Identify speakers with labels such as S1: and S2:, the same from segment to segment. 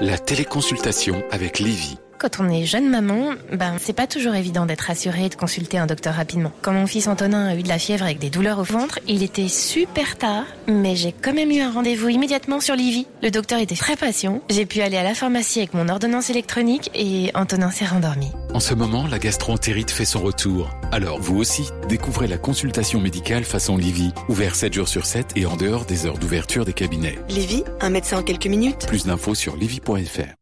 S1: La téléconsultation avec Livy.
S2: Quand on est jeune maman, ben c'est pas toujours évident d'être rassurée et de consulter un docteur rapidement. Quand mon fils Antonin a eu de la fièvre avec des douleurs au ventre, il était super tard, mais j'ai quand même eu un rendez-vous immédiatement sur Livy. Le docteur était très patient. J'ai pu aller à la pharmacie avec mon ordonnance électronique et Antonin s'est rendormi.
S1: En ce moment, la gastroentérite fait son retour. Alors vous aussi, découvrez la consultation médicale façon Livy, ouvert 7 jours sur 7 et en dehors des heures d'ouverture des cabinets.
S3: Lévi, un médecin en quelques minutes.
S1: Plus d'infos sur livy.fr.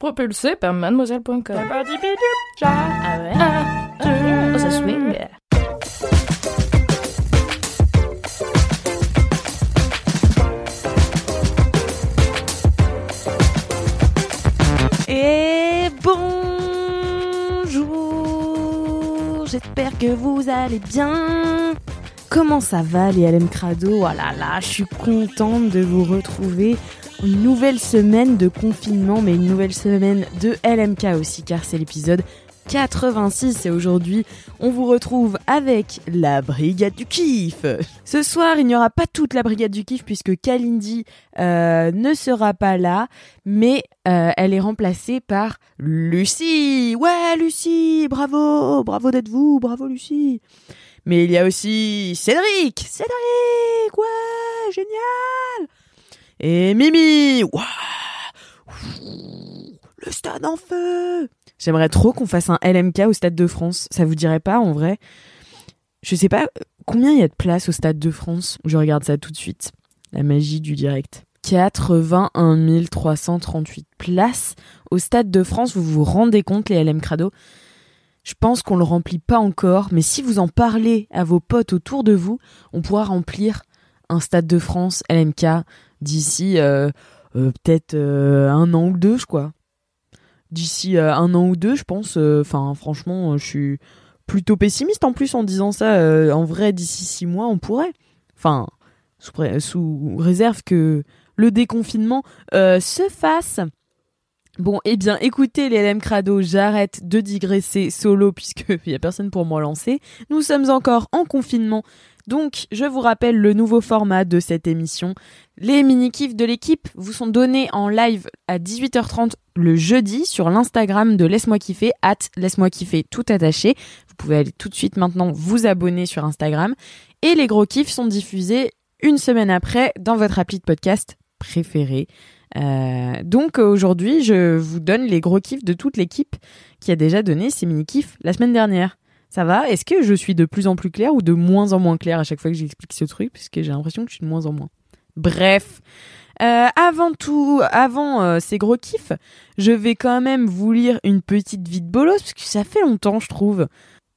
S4: Propulsé par mademoiselle.com.
S2: Ah ouais?
S4: Oh, ça swing.
S5: Et bonjour, j'espère que vous allez bien. Comment ça va les LM Crado? Oh là là, je suis contente de vous retrouver. Une nouvelle semaine de confinement, mais une nouvelle semaine de LMK aussi, car c'est l'épisode 86 et aujourd'hui on vous retrouve avec la brigade du kiff. Ce soir il n'y aura pas toute la brigade du kiff puisque Kalindi euh, ne sera pas là mais euh, elle est remplacée par Lucie. Ouais Lucie, bravo, bravo d'être vous, bravo Lucie. Mais il y a aussi Cédric, Cédric, ouais, génial. Et Mimi, le stade en feu. J'aimerais trop qu'on fasse un LMK au Stade de France. Ça vous dirait pas en vrai? Je sais pas combien il y a de places au Stade de France? Je regarde ça tout de suite. La magie du direct. 81 338 places au Stade de France. Vous vous rendez compte les LM Crado? Je pense qu'on le remplit pas encore, mais si vous en parlez à vos potes autour de vous, on pourra remplir un Stade de France LMK d'ici euh, euh, peut-être euh, un an ou deux, je crois d'ici un an ou deux, je pense. Enfin, franchement, je suis plutôt pessimiste en plus en disant ça. En vrai, d'ici six mois, on pourrait. Enfin, sous, réserve que le déconfinement se fasse. Bon, eh bien, écoutez les LM Crado, j'arrête de digresser solo puisque il y a personne pour me lancer. Nous sommes encore en confinement. Donc, je vous rappelle le nouveau format de cette émission. Les mini-kifs de l'équipe vous sont donnés en live à 18h30 le jeudi sur l'Instagram de Laisse-moi kiffer, at Laisse-moi kiffer tout attaché. Vous pouvez aller tout de suite maintenant vous abonner sur Instagram. Et les gros kiffs sont diffusés une semaine après dans votre appli de podcast préféré. Euh, donc aujourd'hui, je vous donne les gros kiffs de toute l'équipe qui a déjà donné ses mini-kifs la semaine dernière. Ça va? Est-ce que je suis de plus en plus claire ou de moins en moins claire à chaque fois que j'explique ce truc? Parce que j'ai l'impression que je suis de moins en moins. Bref. Euh, avant tout, avant euh, ces gros kiffs, je vais quand même vous lire une petite vie de bolos parce que ça fait longtemps, je trouve.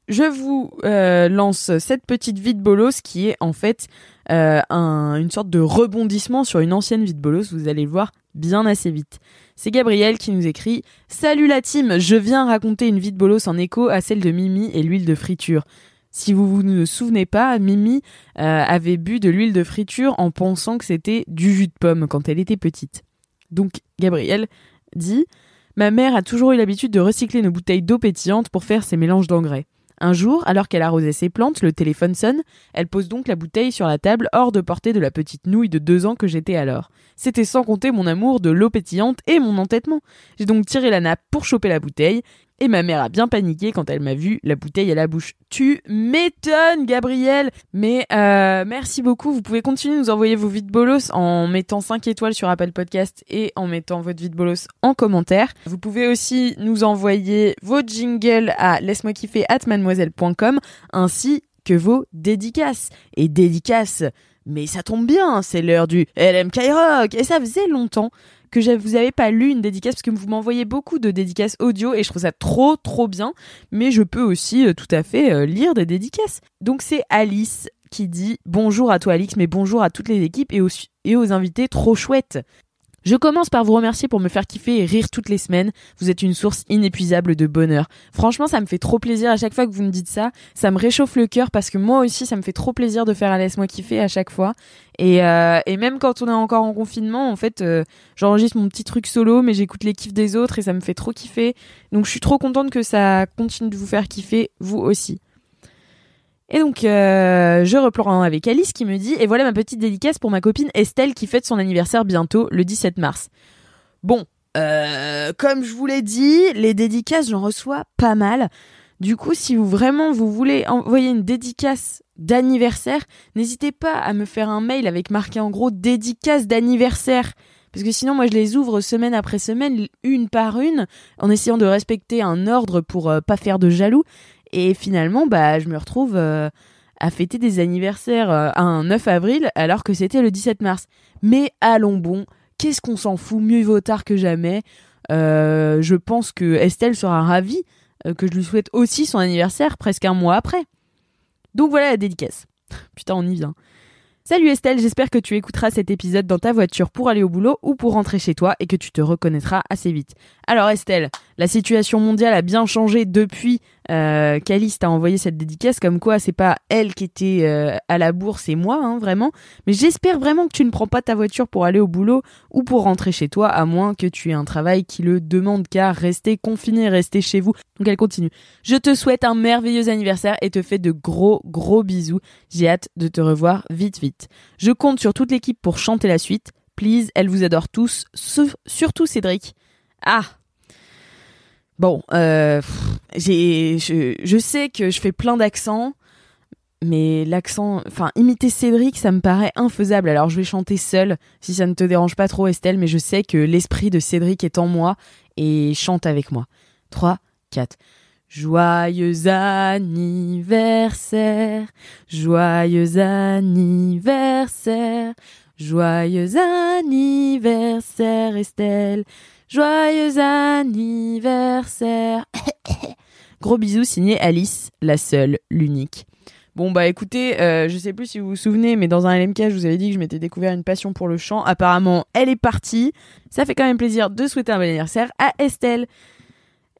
S5: Je vous euh, lance cette petite vie de bolos qui est en fait euh, un- une sorte de rebondissement sur une ancienne vie de bolos. Vous allez le voir bien assez vite. C'est Gabriel qui nous écrit Salut la team, je viens raconter une vie de bolos en écho à celle de Mimi et l'huile de friture. Si vous vous ne souvenez pas, Mimi euh, avait bu de l'huile de friture en pensant que c'était du jus de pomme quand elle était petite. Donc Gabriel dit Ma mère a toujours eu l'habitude de recycler nos bouteilles d'eau pétillante pour faire ses mélanges d'engrais. Un jour, alors qu'elle arrosait ses plantes, le téléphone sonne. Elle pose donc la bouteille sur la table, hors de portée de la petite nouille de deux ans que j'étais alors. C'était sans compter mon amour de l'eau pétillante et mon entêtement. J'ai donc tiré la nappe pour choper la bouteille, et ma mère a bien paniqué quand elle m'a vu la bouteille à la bouche. Tu m'étonnes, Gabriel Mais euh, merci beaucoup. Vous pouvez continuer de nous envoyer vos vides bolos en mettant 5 étoiles sur Apple Podcast et en mettant votre vide bolos en commentaire. Vous pouvez aussi nous envoyer vos jingles à laisse-moi kiffer at mademoiselle.com ainsi que vos dédicaces. Et dédicaces, mais ça tombe bien, c'est l'heure du LMK Rock. Et ça faisait longtemps que vous avais pas lu une dédicace parce que vous m'envoyez beaucoup de dédicaces audio et je trouve ça trop trop bien. Mais je peux aussi euh, tout à fait euh, lire des dédicaces. Donc c'est Alice qui dit bonjour à toi Alix, mais bonjour à toutes les équipes et aux, et aux invités trop chouettes. Je commence par vous remercier pour me faire kiffer et rire toutes les semaines. Vous êtes une source inépuisable de bonheur. Franchement, ça me fait trop plaisir à chaque fois que vous me dites ça. Ça me réchauffe le cœur parce que moi aussi, ça me fait trop plaisir de faire un laisse-moi kiffer à chaque fois. Et, euh, et même quand on est encore en confinement, en fait, euh, j'enregistre mon petit truc solo, mais j'écoute les kiffs des autres et ça me fait trop kiffer. Donc je suis trop contente que ça continue de vous faire kiffer, vous aussi. Et donc, euh, je reprends avec Alice qui me dit Et voilà ma petite dédicace pour ma copine Estelle qui fête son anniversaire bientôt, le 17 mars. Bon, euh, comme je vous l'ai dit, les dédicaces, j'en reçois pas mal. Du coup, si vous vraiment vous voulez envoyer une dédicace d'anniversaire, n'hésitez pas à me faire un mail avec marqué en gros dédicace d'anniversaire. Parce que sinon, moi, je les ouvre semaine après semaine, une par une, en essayant de respecter un ordre pour euh, pas faire de jaloux. Et finalement, bah, je me retrouve euh, à fêter des anniversaires euh, un 9 avril alors que c'était le 17 mars. Mais allons bon, qu'est-ce qu'on s'en fout? Mieux vaut tard que jamais. je pense que Estelle sera ravie que je lui souhaite aussi son anniversaire presque un mois après. Donc voilà la dédicace. Putain, on y vient. Salut Estelle, j'espère que tu écouteras cet épisode dans ta voiture pour aller au boulot ou pour rentrer chez toi et que tu te reconnaîtras assez vite. Alors Estelle, la situation mondiale a bien changé depuis euh, qu'Alice t'a envoyé cette dédicace, comme quoi c'est pas elle qui était euh, à la bourse, c'est moi, hein, vraiment. Mais j'espère vraiment que tu ne prends pas ta voiture pour aller au boulot ou pour rentrer chez toi, à moins que tu aies un travail qui le demande, car rester confiné, rester chez vous. Donc elle continue. Je te souhaite un merveilleux anniversaire et te fais de gros, gros bisous. J'ai hâte de te revoir vite, vite. Je compte sur toute l'équipe pour chanter la suite. Please, elle vous adore tous, surtout Cédric. Ah, Bon, euh, je, sais que je fais plein d'accents, mais l'accent, enfin, imiter Cédric, ça me paraît infaisable. Alors, je vais chanter seule, si ça ne te dérange pas trop, Estelle, mais je sais que l'esprit de Cédric est en moi et chante avec moi. 3, 4. Joyeux anniversaire, joyeux anniversaire, joyeux anniversaire, Estelle. Joyeux anniversaire. Gros bisous signé Alice, la seule, l'unique. Bon bah écoutez, euh, je sais plus si vous vous souvenez, mais dans un LMK, je vous avais dit que je m'étais découvert une passion pour le chant. Apparemment, elle est partie. Ça fait quand même plaisir de souhaiter un bon anniversaire à Estelle.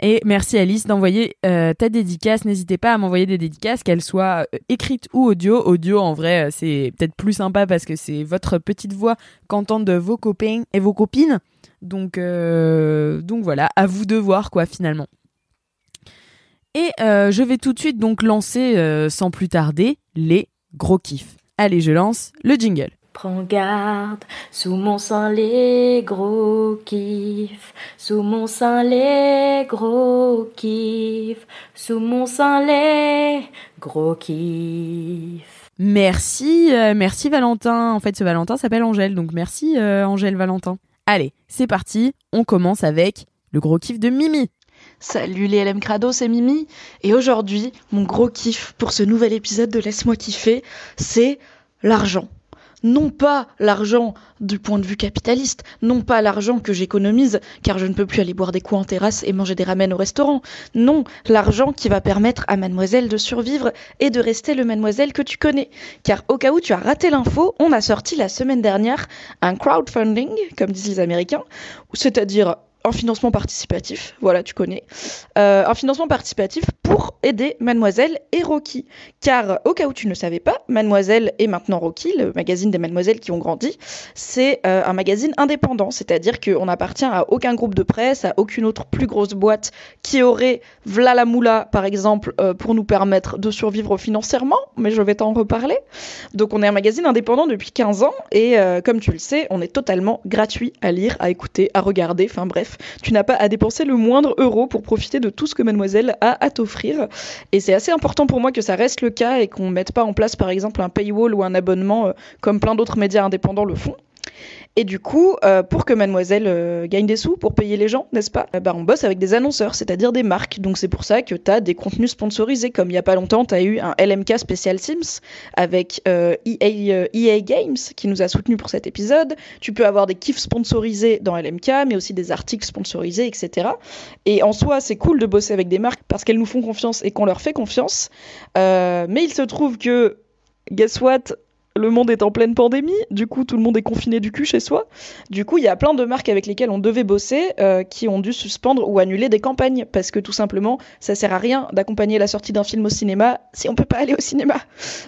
S5: Et merci Alice d'envoyer euh, ta dédicace. N'hésitez pas à m'envoyer des dédicaces, qu'elles soient euh, écrites ou audio. Audio, en vrai, c'est peut-être plus sympa parce que c'est votre petite voix qu'entendent vos copains et vos copines. Donc, euh, donc voilà, à vous de voir quoi finalement. Et euh, je vais tout de suite donc lancer euh, sans plus tarder les gros kiffs. Allez, je lance le jingle.
S6: Prends garde, sous mon sang les gros kiffs, sous mon sang les gros kiffs, sous mon sang les gros kiffs.
S5: Merci, merci Valentin. En fait, ce Valentin s'appelle Angèle, donc merci Angèle Valentin. Allez, c'est parti, on commence avec le gros kiff de Mimi.
S7: Salut les LM Crado, c'est Mimi. Et aujourd'hui, mon gros kiff pour ce nouvel épisode de Laisse-moi kiffer, c'est l'argent non pas l'argent du point de vue capitaliste, non pas l'argent que j'économise car je ne peux plus aller boire des coups en terrasse et manger des ramen au restaurant, non, l'argent qui va permettre à mademoiselle de survivre et de rester le mademoiselle que tu connais. Car au cas où tu as raté l'info, on a sorti la semaine dernière un crowdfunding, comme disent les Américains, c'est-à-dire un financement participatif, voilà, tu connais, euh, un financement participatif pour aider Mademoiselle et Rocky. Car, au cas où tu ne savais pas, Mademoiselle et maintenant Rocky, le magazine des Mademoiselles qui ont grandi, c'est euh, un magazine indépendant, c'est-à-dire qu'on n'appartient à aucun groupe de presse, à aucune autre plus grosse boîte qui aurait Vla la Moula, par exemple, euh, pour nous permettre de survivre financièrement, mais je vais t'en reparler. Donc, on est un magazine indépendant depuis 15 ans, et comme tu le sais, on est totalement gratuit à lire, à écouter, à regarder, enfin bref, tu n'as pas à dépenser le moindre euro pour profiter de tout ce que mademoiselle a à t'offrir. Et c'est assez important pour moi que ça reste le cas et qu'on mette pas en place par exemple un paywall ou un abonnement euh, comme plein d'autres médias indépendants le font. Et du coup, euh, pour que Mademoiselle euh, gagne des sous, pour payer les gens, n'est-ce pas euh, bah, On bosse avec des annonceurs, c'est-à-dire des marques. Donc c'est pour ça que tu as des contenus sponsorisés. Comme il y a pas longtemps, tu as eu un LMK spécial Sims avec EA, EA, Games qui nous a soutenus pour cet épisode. Tu peux avoir des kiffs sponsorisés dans LMK, mais aussi des articles sponsorisés, etc. Et en soi, c'est cool de bosser avec des marques parce qu'elles nous font confiance et qu'on leur fait confiance. mais il se trouve que guess what le monde est en pleine pandémie, du coup tout le monde est confiné du cul chez soi. Du coup, il y a plein de marques avec lesquelles on devait bosser euh, qui ont dû suspendre ou annuler des campagnes parce que tout simplement, ça sert à rien d'accompagner la sortie d'un film au cinéma si on peut pas aller au cinéma.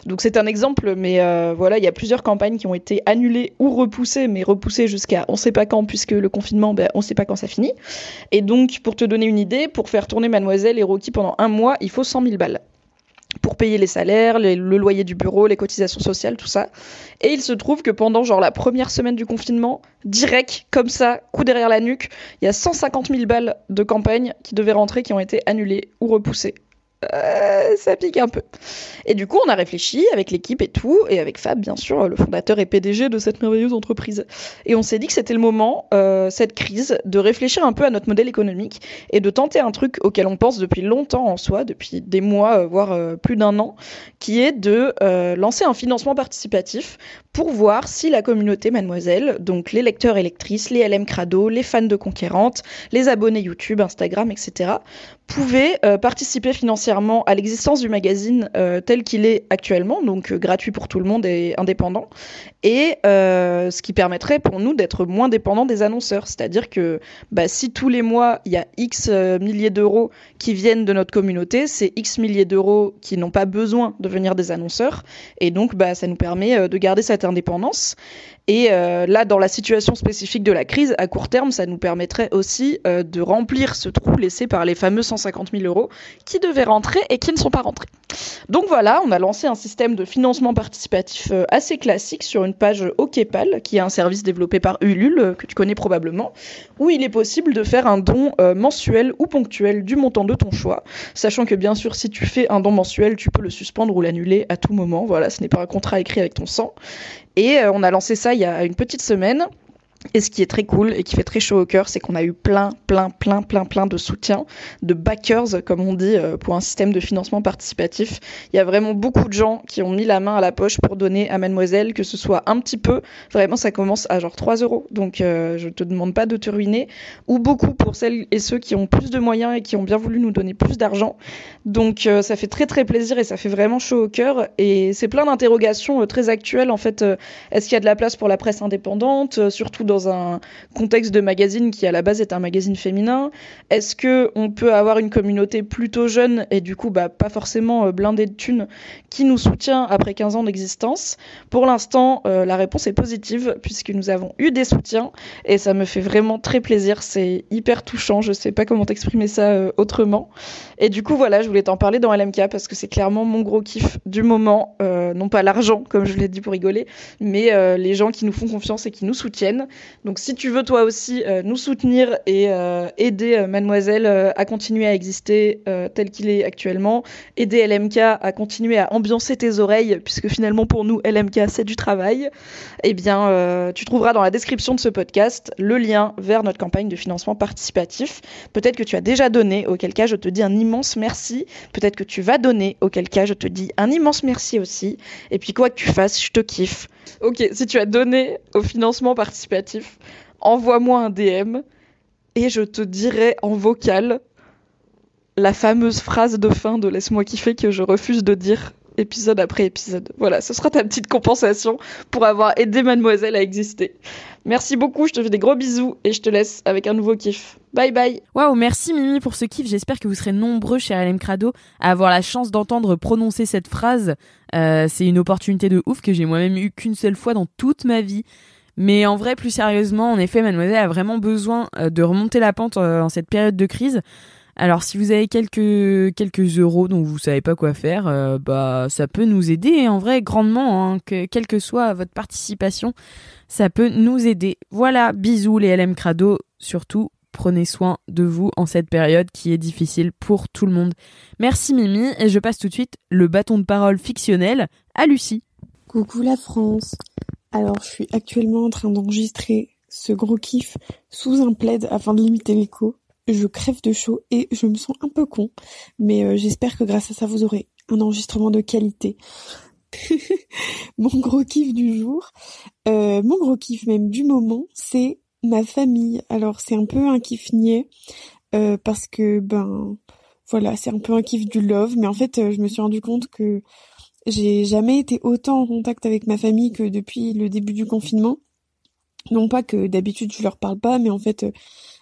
S7: Donc c'est un exemple, mais euh, voilà, il y a plusieurs campagnes qui ont été annulées ou repoussées, mais repoussées jusqu'à on sait pas quand puisque le confinement, ben, on sait pas quand ça finit. Et donc, pour te donner une idée, pour faire tourner Mademoiselle et Rocky pendant un mois, il faut 100 000 balles pour payer les salaires, le loyer du bureau, les cotisations sociales, tout ça. Et il se trouve que pendant genre la première semaine du confinement, direct, comme ça, coup derrière la nuque, il y a 150 000 balles de campagne qui devaient rentrer, qui ont été annulées ou repoussées. Euh, ça pique un peu. Et du coup, on a réfléchi avec l'équipe et tout, et avec Fab, bien sûr, le fondateur et PDG de cette merveilleuse entreprise. Et on s'est dit que c'était le moment, euh, cette crise, de réfléchir un peu à notre modèle économique et de tenter un truc auquel on pense depuis longtemps en soi, depuis des mois, euh, voire plus d'un an, qui est de lancer un financement participatif pour voir si la communauté Mademoiselle, donc les lecteurs et lectrices, les LM Crado, les fans de Conquérante, les abonnés YouTube, Instagram, etc., pouvaient euh, participer financièrement à l'existence du magazine euh, tel qu'il est actuellement, donc euh, gratuit pour tout le monde et indépendant, et ce qui permettrait pour nous d'être moins dépendants des annonceurs. C'est-à-dire que bah, si tous les mois il y a X milliers d'euros qui viennent de notre communauté, c'est X milliers d'euros qui n'ont pas besoin de venir des annonceurs, et donc bah, ça nous permet de garder cette indépendance. Et euh, là, dans la situation spécifique de la crise, à court terme, ça nous permettrait aussi euh, de remplir ce trou laissé par les fameux 150 000 euros qui devaient rentrer et qui ne sont pas rentrés. Donc voilà, on a lancé un système de financement participatif euh, assez classique sur une page OKPAL, qui est un service développé par Ulule, euh, que tu connais probablement, où il est possible de faire un don euh, mensuel ou ponctuel du montant de ton choix, sachant que bien sûr, si tu fais un don mensuel, tu peux le suspendre ou l'annuler à tout moment. Voilà, ce n'est pas un contrat écrit avec ton sang. Et euh, on a lancé ça il y a une petite semaine. Et ce qui est très cool et qui fait très chaud au cœur, c'est qu'on a eu plein, plein, plein, plein, plein de soutien, de backers, comme on dit, euh, pour un système de financement participatif. Il y a vraiment beaucoup de gens qui ont mis la main à la poche pour donner à Mademoiselle, que ce soit un petit peu, vraiment ça commence à genre 3 euros, donc euh, je te demande pas de te ruiner, ou beaucoup pour celles et ceux qui ont plus de moyens et qui ont bien voulu nous donner plus d'argent. Donc euh, ça fait très très plaisir et ça fait vraiment chaud au cœur. Et c'est plein d'interrogations euh, très actuelles en fait. Est-ce qu'il y a de la place pour la presse indépendante, surtout dans un contexte de magazine qui à la base est un magazine féminin Est-ce que on peut avoir une communauté plutôt jeune et du coup bah, pas forcément euh, blindée de thunes qui nous soutient après 15 ans d'existence? Pour l'instant, euh, la réponse est positive puisque nous avons eu des soutiens et ça me fait vraiment très plaisir. C'est hyper touchant. Je sais pas comment t'exprimer ça euh, autrement. Et du coup, voilà, je voulais t'en parler dans LMK parce que c'est clairement mon gros kiff du moment. Non pas l'argent, comme je l'ai dit pour rigoler, mais les gens qui nous font confiance et qui nous soutiennent. Donc, si tu veux toi aussi euh, nous soutenir et euh, aider euh, Mademoiselle à continuer à exister tel qu'il est actuellement, aider LMK à continuer à ambiancer tes oreilles, puisque finalement pour nous, LMK, c'est du travail, eh bien, tu trouveras dans la description de ce podcast le lien vers notre campagne de financement participatif. Peut-être que tu as déjà donné, auquel cas je te dis un immense merci. Peut-être que tu vas donner, auquel cas je te dis un immense merci aussi. Et puis quoi que tu fasses, je te kiffe. Ok, si tu as donné au financement participatif, envoie-moi un DM et je te dirai en vocal la fameuse phrase de fin de Laisse-moi kiffer que je refuse de dire épisode après épisode. Voilà, ce sera ta petite compensation pour avoir aidé mademoiselle à exister. Merci beaucoup, je te fais des gros bisous et je te laisse avec un nouveau kiff. Bye bye
S5: Waouh, merci Mimi pour ce kiff. J'espère que vous serez nombreux chez LM Crado à avoir la chance d'entendre prononcer cette phrase. Euh, c'est une opportunité de ouf que j'ai moi-même eu qu'une seule fois dans toute ma vie. Mais en vrai, plus sérieusement, en effet, mademoiselle a vraiment besoin euh, de remonter la pente euh, en cette période de crise. Alors si vous avez quelques euros dont vous savez pas quoi faire, euh, bah ça peut nous aider en vrai grandement, hein, que quelle que soit votre participation, ça peut nous aider. Voilà, bisous les LM Crado, surtout prenez soin de vous en cette période qui est difficile pour tout le monde. Merci Mimi et je passe tout de suite le bâton de parole fictionnel à Lucie.
S8: Coucou la France. Alors, je suis actuellement en train d'enregistrer ce gros kiff sous un plaid afin de limiter l'écho. Je crève de chaud et je me sens un peu con, mais euh, j'espère que grâce à ça vous aurez un enregistrement de qualité. mon gros kiff du jour, euh, mon gros kiff même du moment, c'est ma famille. Alors c'est un peu un kiff niais euh, parce que ben voilà, c'est un peu un kiff du love, mais en fait je me suis rendu compte que j'ai jamais été autant en contact avec ma famille que depuis le début du confinement. Non pas que d'habitude je leur parle pas, mais en fait euh,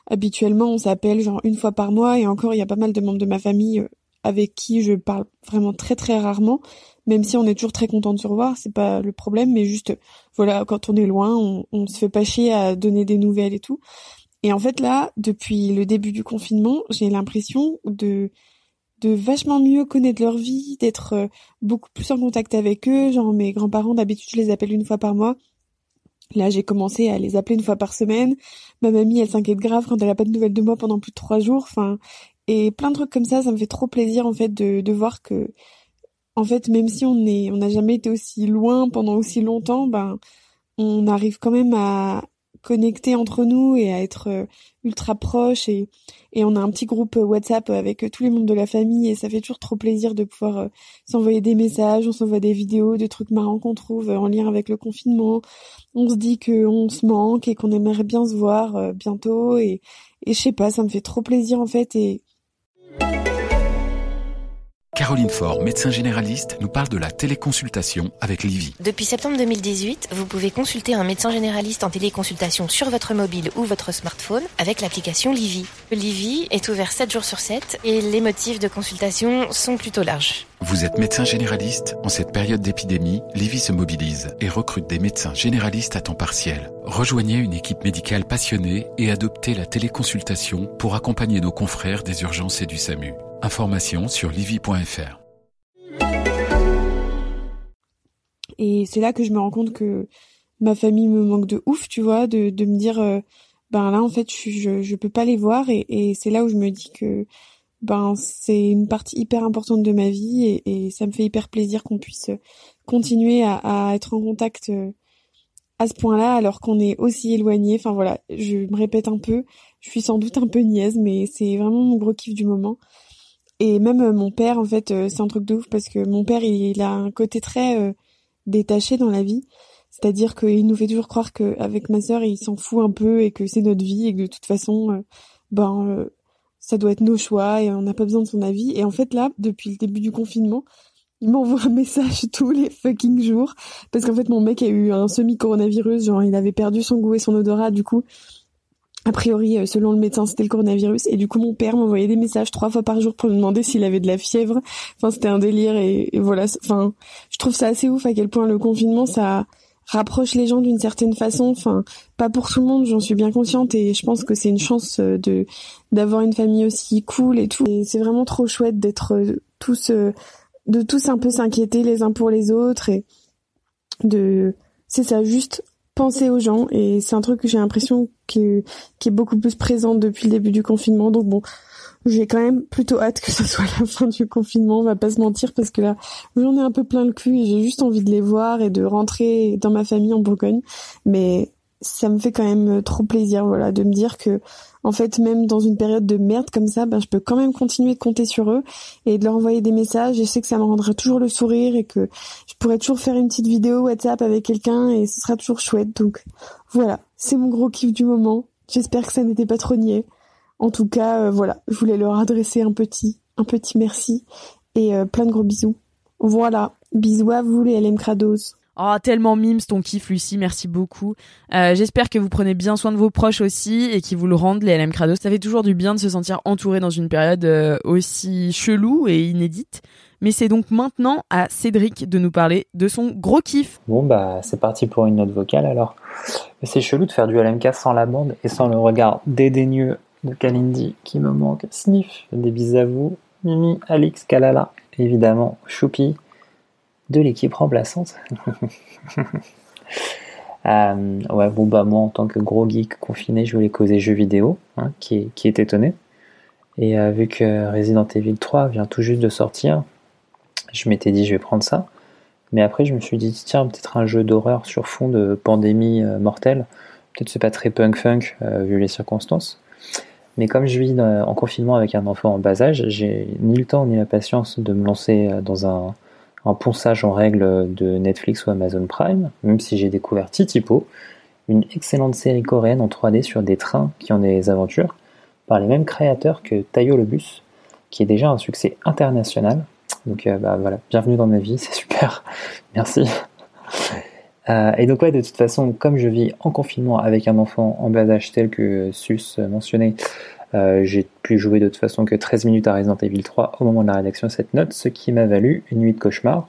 S8: habituellement on s'appelle genre une fois par mois et encore il y a pas mal de membres de ma famille euh, avec qui je parle vraiment très très rarement, même si on est toujours très content de se revoir, c'est pas le problème, mais juste voilà quand on est loin, on, on se fait pas chier à donner des nouvelles et tout. Et en fait là, depuis le début du confinement, j'ai l'impression de de vachement mieux connaître leur vie, d'être euh, beaucoup plus en contact avec eux. Genre mes grands-parents, d'habitude, je les appelle une fois par mois. Là, j'ai commencé à les appeler une fois par semaine. Ma mamie, elle s'inquiète grave quand elle a pas de nouvelles de moi pendant plus de trois jours. Enfin, et plein de trucs comme ça, ça me fait trop plaisir en fait de, de voir que, en fait, même si on est, on n'a jamais été aussi loin pendant aussi longtemps, ben, on arrive quand même à, connecter entre nous et à être euh, ultra proches et, et on a un petit groupe euh, WhatsApp avec euh, tous les membres de la famille et ça fait toujours trop plaisir de pouvoir s'envoyer des messages, on s'envoie des vidéos, des trucs marrants qu'on trouve en lien avec le confinement. On se dit qu'on se manque et qu'on aimerait bien se voir bientôt et, et je sais pas, ça me fait trop plaisir en fait et
S1: Caroline Faure, médecin généraliste, nous parle de la téléconsultation avec Livy.
S2: Depuis septembre 2018, vous pouvez consulter un médecin généraliste en téléconsultation sur votre mobile ou votre smartphone avec l'application Livy. Livy est ouvert 7 jours sur 7 et les motifs de consultation sont plutôt larges.
S1: Vous êtes médecin généraliste? En cette période d'épidémie, Livy se mobilise et recrute des médecins généralistes à temps partiel. Rejoignez une équipe médicale passionnée et adoptez la téléconsultation pour accompagner nos confrères des urgences et du SAMU. Information sur livy.fr.
S8: Et c'est là que je me rends compte que ma famille me manque de ouf, tu vois, de, me dire, euh, ben là en fait je, je, peux pas les voir et, c'est là où je me dis que ben c'est une partie hyper importante de ma vie et, et ça me fait hyper plaisir qu'on puisse continuer à, à, être en contact euh, à ce point-là alors qu'on est aussi éloigné. Enfin voilà, je me répète un peu, je suis sans doute un peu niaise, mais c'est vraiment mon gros kiff du moment. Et même euh, mon père, en fait, euh, c'est un truc de ouf parce que mon père, il, a un côté très euh, détaché dans la vie. C'est-à-dire qu'il nous fait toujours croire qu'avec ma sœur, il s'en fout un peu et que c'est notre vie et que de toute façon, ben, ça doit être nos choix et on n'a pas besoin de son avis. Et en fait, là, depuis le début du confinement, il m'envoie un message tous les fucking jours parce qu'en fait, mon mec a eu un semi-coronavirus, genre il avait perdu son goût et son odorat, du coup, a priori, euh, selon le médecin, c'était le coronavirus. Et du coup, mon père m'envoyait des messages trois fois par jour pour me demander s'il avait de la fièvre. Enfin, c'était un délire. Et, voilà. Enfin, je trouve ça assez ouf à quel point le confinement, ça rapproche les gens d'une certaine façon. Enfin, pas pour tout le monde, j'en suis bien consciente. Et je pense que c'est une chance euh, de d'avoir une famille aussi cool et tout. Et c'est vraiment trop chouette d'être euh, tous, de tous un peu s'inquiéter les uns pour les autres et de, c'est ça, juste penser aux gens et c'est un truc que j'ai l'impression qui, qui est beaucoup plus présent depuis le début du confinement. Donc bon, j'ai quand même plutôt hâte que ce soit la fin du confinement, on va pas se mentir parce que là, j'en ai un peu plein le cul et j'ai juste envie de les voir et de rentrer dans ma famille en Bourgogne. Mais ça me fait quand même trop plaisir, voilà, de me dire que en fait, même dans une période de merde comme ça, ben, je peux quand même continuer de compter sur eux et de leur envoyer des messages. Je sais que ça me rendra toujours le sourire et que je pourrais toujours faire une petite vidéo WhatsApp avec quelqu'un et ce sera toujours chouette. Donc voilà, c'est mon gros kiff du moment. J'espère que ça n'était pas trop niais. En tout cas, euh, voilà, je voulais leur adresser un petit, un petit merci et euh, plein de gros bisous. Voilà, bisous à vous les LM Crados.
S5: Oh, tellement mimes ton kiff, Lucie, merci beaucoup. Euh, J'espère que vous prenez bien soin de vos proches aussi et qu'ils vous le rendent, les LM Crado. Ça fait toujours du bien de se sentir entouré dans une période aussi chelou et inédite. Mais c'est donc maintenant à Cédric de nous parler de son gros kiff.
S9: Bon, bah, c'est parti pour une note vocale alors. C'est chelou de faire du LMK sans la bande et sans le regard dédaigneux de Kalindi qui me manque. Sniff, des bisous à vous. Mimi, Alix, Kalala, évidemment, Choupi, de l'équipe remplaçante. euh, ouais, bon, bah, moi, en tant que gros geek confiné, je voulais causer jeux vidéo, hein, qui, qui est étonné. Et euh, vu que Resident Evil 3 vient tout juste de sortir, je m'étais dit, je vais prendre ça. Mais après, je me suis dit, tiens, peut-être un jeu d'horreur sur fond de pandémie euh, mortelle. Peut-être c'est pas très punk-funk, euh, vu les circonstances. Mais comme je vis en confinement avec un enfant en bas âge, j'ai ni le temps ni la patience de me lancer dans un, un ponçage en règle de Netflix ou Amazon Prime, même si j'ai découvert Titipo, une excellente série coréenne en 3D sur des trains qui ont des aventures, par les mêmes créateurs que Tayo le bus, qui est déjà un succès international. Donc euh, bah, voilà, bienvenue dans ma vie, c'est super, merci. Euh, et donc ouais, de toute façon, comme je vis en confinement avec un enfant en bas âge tel que Sus mentionnait, euh, j'ai pu jouer de toute façon que 13 minutes à Resident Evil 3 au moment de la rédaction de cette note, ce qui m'a valu une nuit de cauchemar,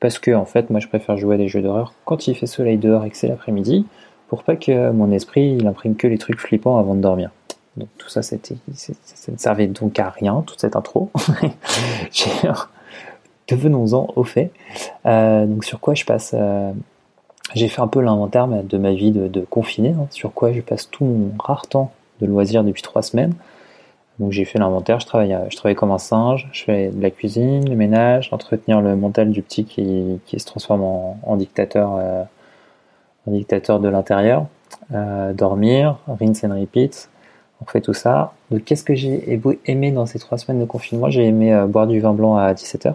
S9: parce que en fait, moi je préfère jouer à des jeux d'horreur quand il fait soleil dehors et que c'est l'après-midi, pour pas que mon esprit il imprime que les trucs flippants avant de dormir. Donc tout ça, ça ne servait donc à rien, toute cette intro. Devenons-en au fait. Euh, donc sur quoi je passe euh, J'ai fait un peu l'inventaire de ma vie de, confiné, hein, sur quoi je passe tout mon rare temps de loisirs depuis trois semaines. Donc j'ai fait l'inventaire, je travaille, je travaille comme un singe, je fais de la cuisine, le ménage, entretenir le mental du petit qui, se transforme en, dictateur, euh, en dictateur de l'intérieur, euh, dormir, rinse and repeat, on fait tout ça. Donc qu'est-ce que j'ai aimé dans ces trois semaines de confinement? J'ai aimé euh, boire du vin blanc à 17h.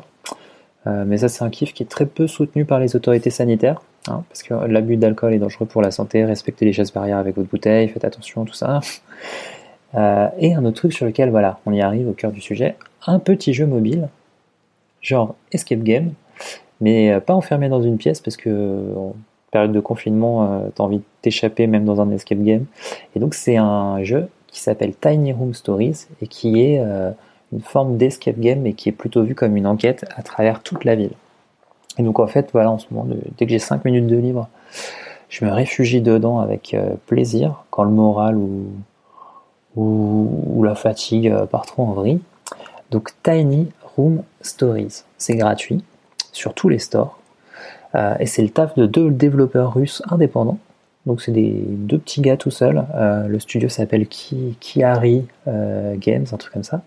S9: Mais ça c'est un kiff qui est très peu soutenu par les autorités sanitaires, hein, parce que l'abus d'alcool est dangereux pour la santé, respectez les gestes barrières avec votre bouteille, faites attention, tout ça. Euh, et un autre truc sur lequel, voilà, on y arrive au cœur du sujet, un petit jeu mobile, genre escape game, mais euh, pas enfermé dans une pièce parce que en période de confinement, euh, t'as envie de t'échapper même dans un escape game. Et donc c'est un jeu qui s'appelle Tiny Room Stories et qui est une forme d'escape game mais qui est plutôt vu comme une enquête à travers toute la ville. Et donc en fait, voilà, en ce moment, dès que j'ai 5 minutes de libre, je me réfugie dedans avec plaisir quand le moral ou ou, la fatigue euh, part trop en vrille. Donc Tiny Room Stories, c'est gratuit sur tous les stores. Euh, et c'est le taf de deux développeurs russes indépendants. Donc c'est des deux petits gars tout seuls. Euh, le studio s'appelle Ki, Kiari Games, un truc comme ça.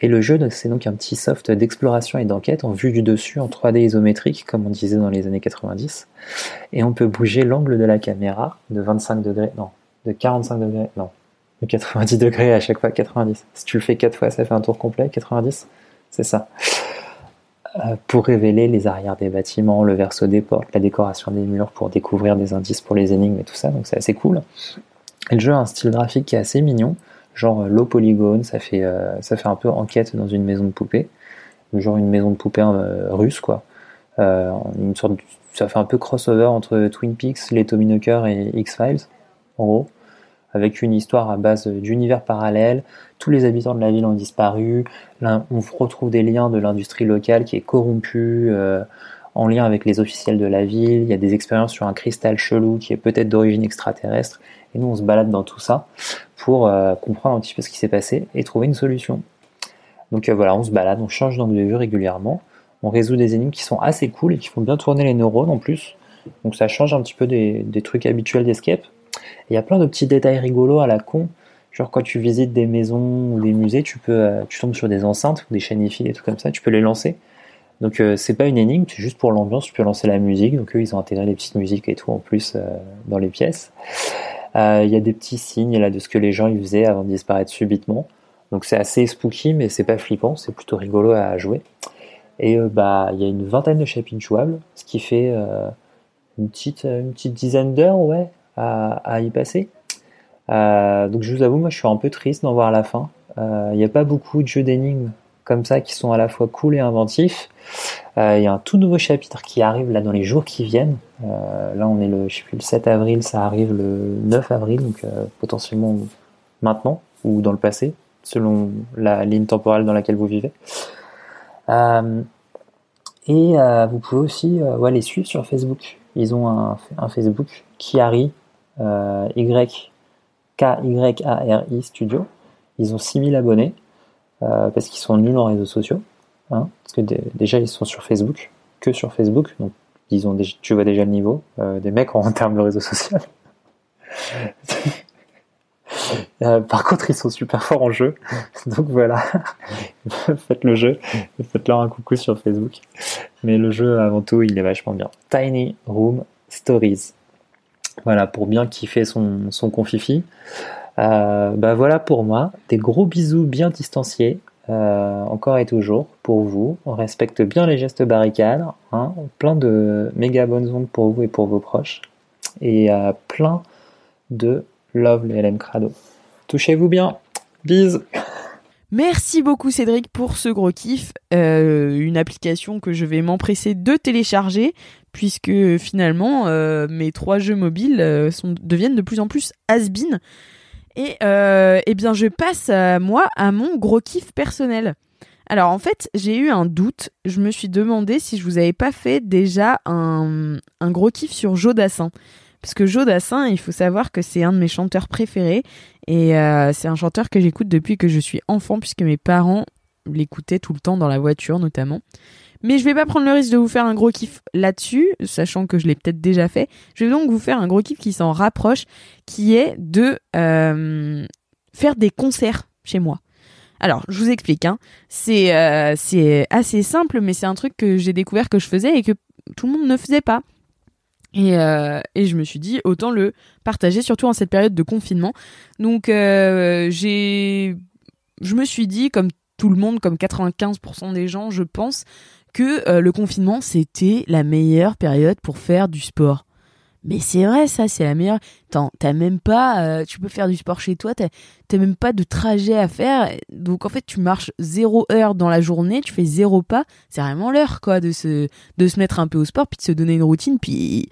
S9: Et le jeu, c'est donc un petit soft d'exploration et d'enquête en vue du dessus, en 3D isométrique, comme on disait dans les années 90. Et on peut bouger l'angle de la caméra de 25 degrés, non, de 45 degrés, non, de 90 degrés à chaque fois 90. Si tu le fais 4 fois, ça fait un tour complet, 90, c'est ça. Euh, pour révéler les arrières des bâtiments, le verso des portes, la décoration des murs, pour découvrir des indices pour les énigmes et tout ça, donc c'est assez cool. Et le jeu a un style graphique qui est assez mignon, genre low polygone, ça fait, euh, ça fait un peu enquête dans une maison de poupée, genre une maison de poupée euh, russe quoi. une sorte ça fait un peu crossover entre Twin Peaks, les Tommy et X-Files, en gros avec une histoire à base d'univers parallèles. Tous les habitants de la ville ont disparu. Là, on retrouve des liens de l'industrie locale qui est corrompue euh, en lien avec les officiels de la ville. Il y a des expériences sur un cristal chelou qui est peut-être d'origine extraterrestre. Et nous, on se balade dans tout ça pour euh, comprendre un petit peu ce qui s'est passé et trouver une solution. Donc euh, voilà, on se balade, on change d'angle de vue régulièrement. On résout des énigmes qui sont assez cool et qui font bien tourner les neurones en plus. Donc ça change un petit peu des, trucs habituels d'escape. Il y a plein de petits détails rigolos à la con. Genre quand tu visites des maisons ou des musées, tu peux, euh, tu tombes sur des enceintes ou des chaînes et des trucs comme ça, tu peux les lancer. Donc euh, c'est pas une énigme, c'est juste pour l'ambiance, tu peux lancer la musique. Donc eux ils ont intégré des petites musiques et tout en plus euh, dans les pièces. Il y a des petits signes là de ce que les gens ils faisaient avant de disparaître subitement. Donc c'est assez spooky mais c'est pas flippant, c'est plutôt rigolo à jouer. Et bah il y a une vingtaine de chapitres jouables, ce qui fait une petite une petite dizaine d'heures ouais à, y passer. Euh, donc je vous avoue, moi je suis un peu triste d'en voir la fin. Euh, il n'y a pas beaucoup de jeux d'énigmes comme ça qui sont à la fois cool et inventifs. Euh, il y a un tout nouveau chapitre qui arrive là dans les jours qui viennent. là on est le, je sais plus, le 7 avril, ça arrive le 9 avril, donc potentiellement maintenant ou dans le passé, selon la ligne temporelle dans laquelle vous vivez. et vous pouvez aussi les suivre sur Facebook. Ils ont un, Facebook, Kiari, euh, y K-Y-A-R-I Studio. Ils ont 6000 abonnés euh, parce qu'ils sont nuls en réseaux sociaux. Hein, parce que déjà, ils sont sur Facebook, que sur Facebook. Donc, ils tu vois déjà le niveau euh, des mecs en, termes de réseaux sociaux. par contre, ils sont super forts en jeu. Donc voilà, faites le jeu, faites-leur un coucou sur Facebook. Mais le jeu, avant tout, il est vachement bien. Tiny Room Stories. Voilà, pour bien kiffer son, son confifi. Euh, bah voilà pour moi. Des gros bisous bien distanciés. Euh, encore et toujours pour vous. On respecte bien les gestes barricades. Hein. Plein de méga bonnes ondes pour vous et pour vos proches. Et euh, plein de love les LM Crado. Touchez-vous bien. Bisous.
S5: Merci beaucoup Cédric pour ce gros kiff. une application que je vais m'empresser de télécharger puisque finalement mes trois jeux mobiles deviennent de plus en plus has-been. Et euh, eh bien je passe à moi à mon gros kiff personnel. Alors en fait j'ai eu un doute, je me suis demandé si je vous avais pas fait déjà un, gros kiff sur Jodassin. Parce que Joe Dassin, il faut savoir que c'est un de mes chanteurs préférés. Et euh, c'est un chanteur que j'écoute depuis que je suis enfant, puisque mes parents l'écoutaient tout le temps dans la voiture notamment. Mais je vais pas prendre le risque de vous faire un gros kiff là-dessus, sachant que je l'ai peut-être déjà fait. Je vais donc vous faire un gros kiff qui s'en rapproche, qui est de euh, faire des concerts chez moi. Alors, je vous explique. Hein. C'est euh, c'est assez simple, mais c'est un truc que j'ai découvert que je faisais et que tout le monde ne faisait pas. Et, euh, et je me suis dit autant le partager, surtout en cette période de confinement. Donc j'ai, je me suis dit comme tout le monde, comme 95% des gens, je pense que euh, le confinement c'était la meilleure période pour faire du sport. Mais c'est vrai, ça, c'est la meilleure. T'as même pas. euh, tu peux faire du sport chez toi, t'as t'as même pas de trajet à faire. Donc en fait, tu marches zéro heure dans la journée, tu fais zéro pas. C'est vraiment l'heure, quoi, de se, de se mettre un peu au sport, puis de se donner une routine, puis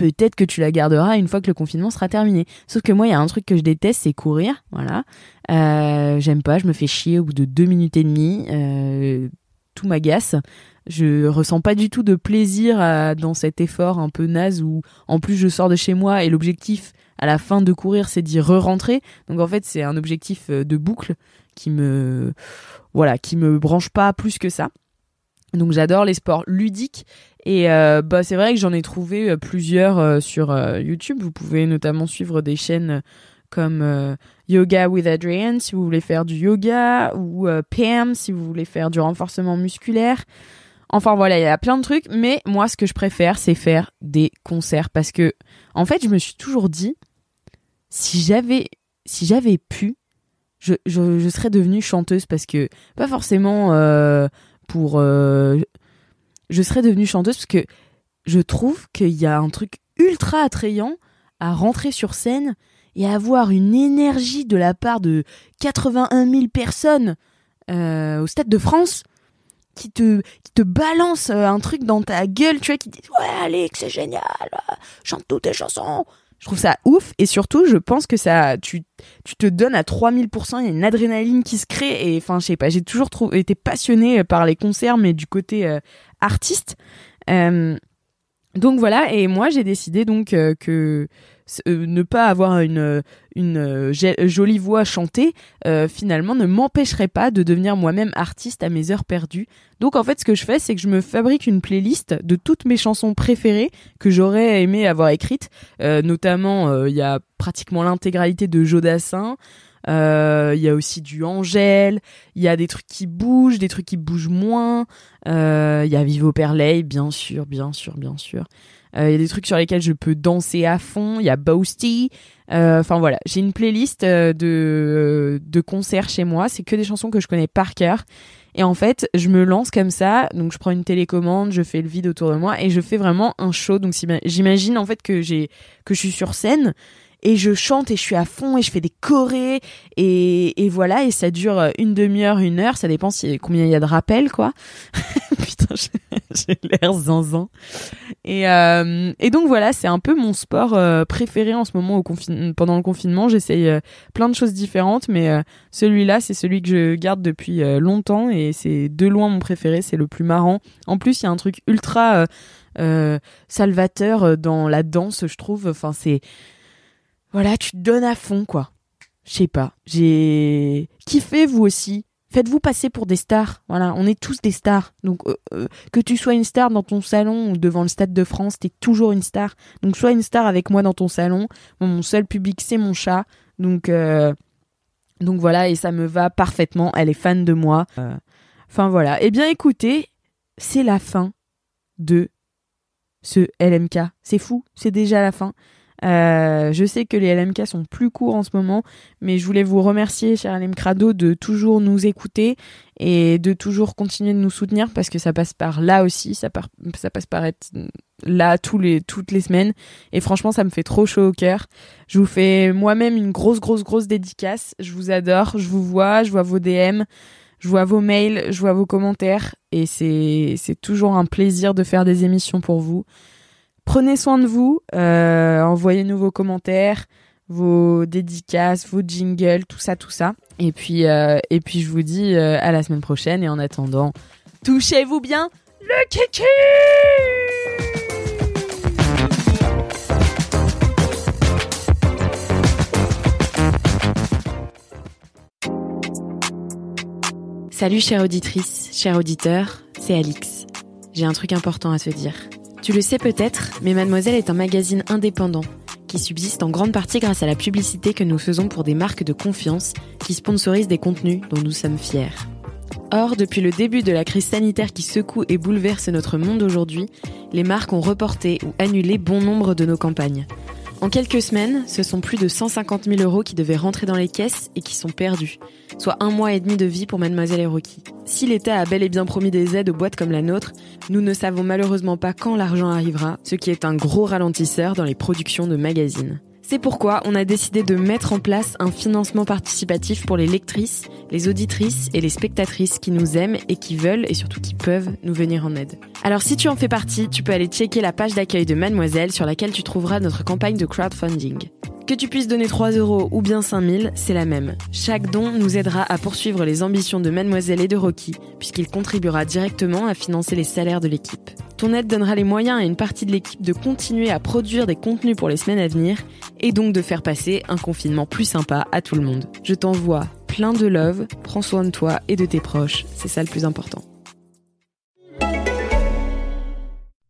S5: peut-être que tu la garderas une fois que le confinement sera terminé. Sauf que moi, il y a un truc que je déteste, c'est courir. Voilà. Euh, J'aime pas, je me fais chier au bout de deux minutes et demie. Euh, tout m'agace. Je ressens pas du tout de plaisir dans cet effort un peu naze où en plus je sors de chez moi et l'objectif à la fin de courir c'est d'y re-rentrer. Donc en fait c'est un objectif euh, de boucle qui me voilà qui me branche pas plus que ça. Donc j'adore les sports ludiques et euh, bah c'est vrai que j'en ai trouvé euh, plusieurs euh, sur YouTube. Vous pouvez notamment suivre des chaînes comme Yoga with Adrian si vous voulez faire du yoga ou Pam si vous voulez faire du renforcement musculaire. Enfin voilà, il y a plein de trucs, mais moi ce que je préfère c'est faire des concerts parce que en fait je me suis toujours dit si j'avais si j'avais pu je, serais devenue chanteuse parce que pas forcément pour je serais devenue chanteuse parce que je trouve qu'il y a un truc ultra attrayant à rentrer sur scène et avoir une énergie de la part de 81 000 personnes euh, au Stade de France qui te, balance euh, un truc dans ta gueule, tu vois, qui dit Ouais, Alex, c'est génial, euh, chante toutes tes chansons. Je trouve ça ouf et surtout, je pense que ça, tu, te donnes à 3000%, il y a une adrénaline qui se crée et enfin, je sais pas, j'ai toujours été passionnée par les concerts, mais du côté artiste. Euh, donc voilà, et moi j'ai décidé donc euh, que euh, ne pas avoir une, jolie voix chantée, finalement, ne m'empêcherait pas de devenir moi-même artiste à mes heures perdues. Donc en fait, ce que je fais, c'est que je me fabrique une playlist de toutes mes chansons préférées que j'aurais aimé avoir écrites. Notamment, il y a pratiquement l'intégralité de Jodassin. Euh, Il y a aussi du Angèle. Il y a des trucs qui bougent, des trucs qui bougent moins. Euh, Il y a Vivo Perley, bien sûr, bien sûr, bien sûr. Euh, Il y a des trucs sur lesquels je peux danser à fond. Il y a Boasty. Enfin voilà, j'ai une playlist de de concerts chez moi. C'est que des chansons que je connais par cœur. Et en fait, je me lance comme ça. Donc je prends une télécommande, je fais le vide autour de moi et je fais vraiment un show. Donc j'imagine en fait que j'ai que je suis sur scène et je chante et je suis à fond et je fais des chorés et, et voilà et ça dure une demi-heure, une heure, ça dépend si, combien il y a de rappels quoi. Putain, j'ai- l'air zinzin. Et, euh, et donc voilà, c'est un peu mon sport euh, préféré en ce moment au pendant le confinement. J'essaye euh, plein de choses différentes, mais euh, celui-là, c'est celui que je garde depuis euh, longtemps et c'est de loin mon préféré. C'est le plus marrant. En plus, il y a un truc ultra euh, euh, salvateur euh, dans la danse, je trouve. Enfin, c'est voilà, tu te donnes à fond, quoi. Je sais pas. J'ai kiffé vous aussi. Faites-vous passer pour des stars. Voilà, on est tous des stars. Donc euh, euh, que tu sois une star dans ton salon ou devant le Stade de France, t'es toujours une star. Donc sois une star avec moi dans ton salon. Mon seul public, c'est mon chat. Donc euh, donc voilà, et ça me va parfaitement. Elle est fan de moi. Enfin voilà. Eh bien écoutez, c'est la fin de ce LMK. C'est fou, c'est déjà la fin. Euh, je sais que les LMK sont plus courts en ce moment, mais je voulais vous remercier, cher LM Crado, de toujours nous écouter et de toujours continuer de nous soutenir parce que ça passe par là aussi, ça, passe par être là toutes les semaines. Et franchement, ça me fait trop chaud au cœur. Je vous fais moi-même une grosse, grosse, grosse dédicace. Je vous adore, je vous vois, je vois vos DM, je vois vos mails, je vois vos commentaires et c'est toujours un plaisir de faire des émissions pour vous. Prenez soin de vous, euh, envoyez-nous vos commentaires, vos dédicaces, vos jingles, tout ça, tout ça. Et puis, euh, et puis je vous dis euh, à la semaine prochaine. Et en attendant, touchez-vous bien le kiki Salut chère auditrice, cher auditeur, c'est Alix. J'ai un truc important à te dire. Tu le sais peut-être, mais Mademoiselle est un magazine indépendant qui subsiste en grande partie grâce à la publicité que nous faisons pour des marques de confiance qui sponsorisent des contenus dont nous sommes fiers. Or, depuis le début de la crise sanitaire qui secoue et bouleverse notre monde aujourd'hui, les marques ont reporté ou annulé bon nombre de nos campagnes. En quelques semaines, ce sont plus de 150 000 euros qui devaient rentrer dans les caisses et qui sont perdus, soit un mois et demi de vie pour Mademoiselle Rocky. Si l'État a bel et bien promis des aides aux boîtes comme la nôtre, nous ne savons malheureusement pas quand l'argent arrivera, ce qui est un gros ralentisseur dans les productions de magazines. C'est pourquoi on a décidé de mettre en place un financement participatif pour les lectrices, les auditrices et les spectatrices qui nous aiment et qui veulent et surtout qui peuvent nous venir en aide. Alors si tu en fais partie, tu peux aller checker la page d'accueil de Mademoiselle sur laquelle tu trouveras notre campagne de crowdfunding. Que tu puisses donner 3 euros ou bien 5000, c'est la même. Chaque don nous aidera à poursuivre les ambitions de Mademoiselle et de Rocky, puisqu'il contribuera directement à financer les salaires de l'équipe. Ton aide donnera les moyens à une partie de l'équipe de continuer à produire des contenus pour les semaines à venir, et donc de faire passer un confinement plus sympa à tout le monde. Je t'envoie plein de love, prends soin de toi et de tes proches, c'est ça le plus important.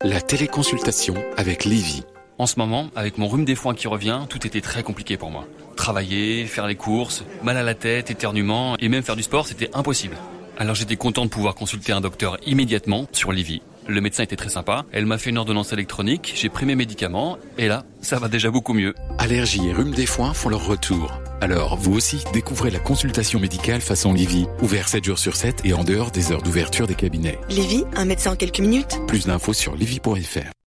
S1: La téléconsultation avec Livy.
S10: En ce moment, avec mon rhume des foins qui revient, tout était très compliqué pour moi. Travailler, faire les courses, mal à la tête, éternuement, et même faire du sport, c'était impossible. Alors j'étais content de pouvoir consulter un docteur immédiatement sur Livy. Le médecin était très sympa, elle m'a fait une ordonnance électronique, j'ai pris mes médicaments, et là, ça va déjà beaucoup mieux.
S1: Allergie et rhume des foins font leur retour. Alors, vous aussi, découvrez la consultation médicale façon Livy, ouvert 7 jours sur 7 et en dehors des heures d'ouverture des cabinets.
S3: Lévi, un médecin en quelques minutes
S1: Plus d'infos sur livy.fr.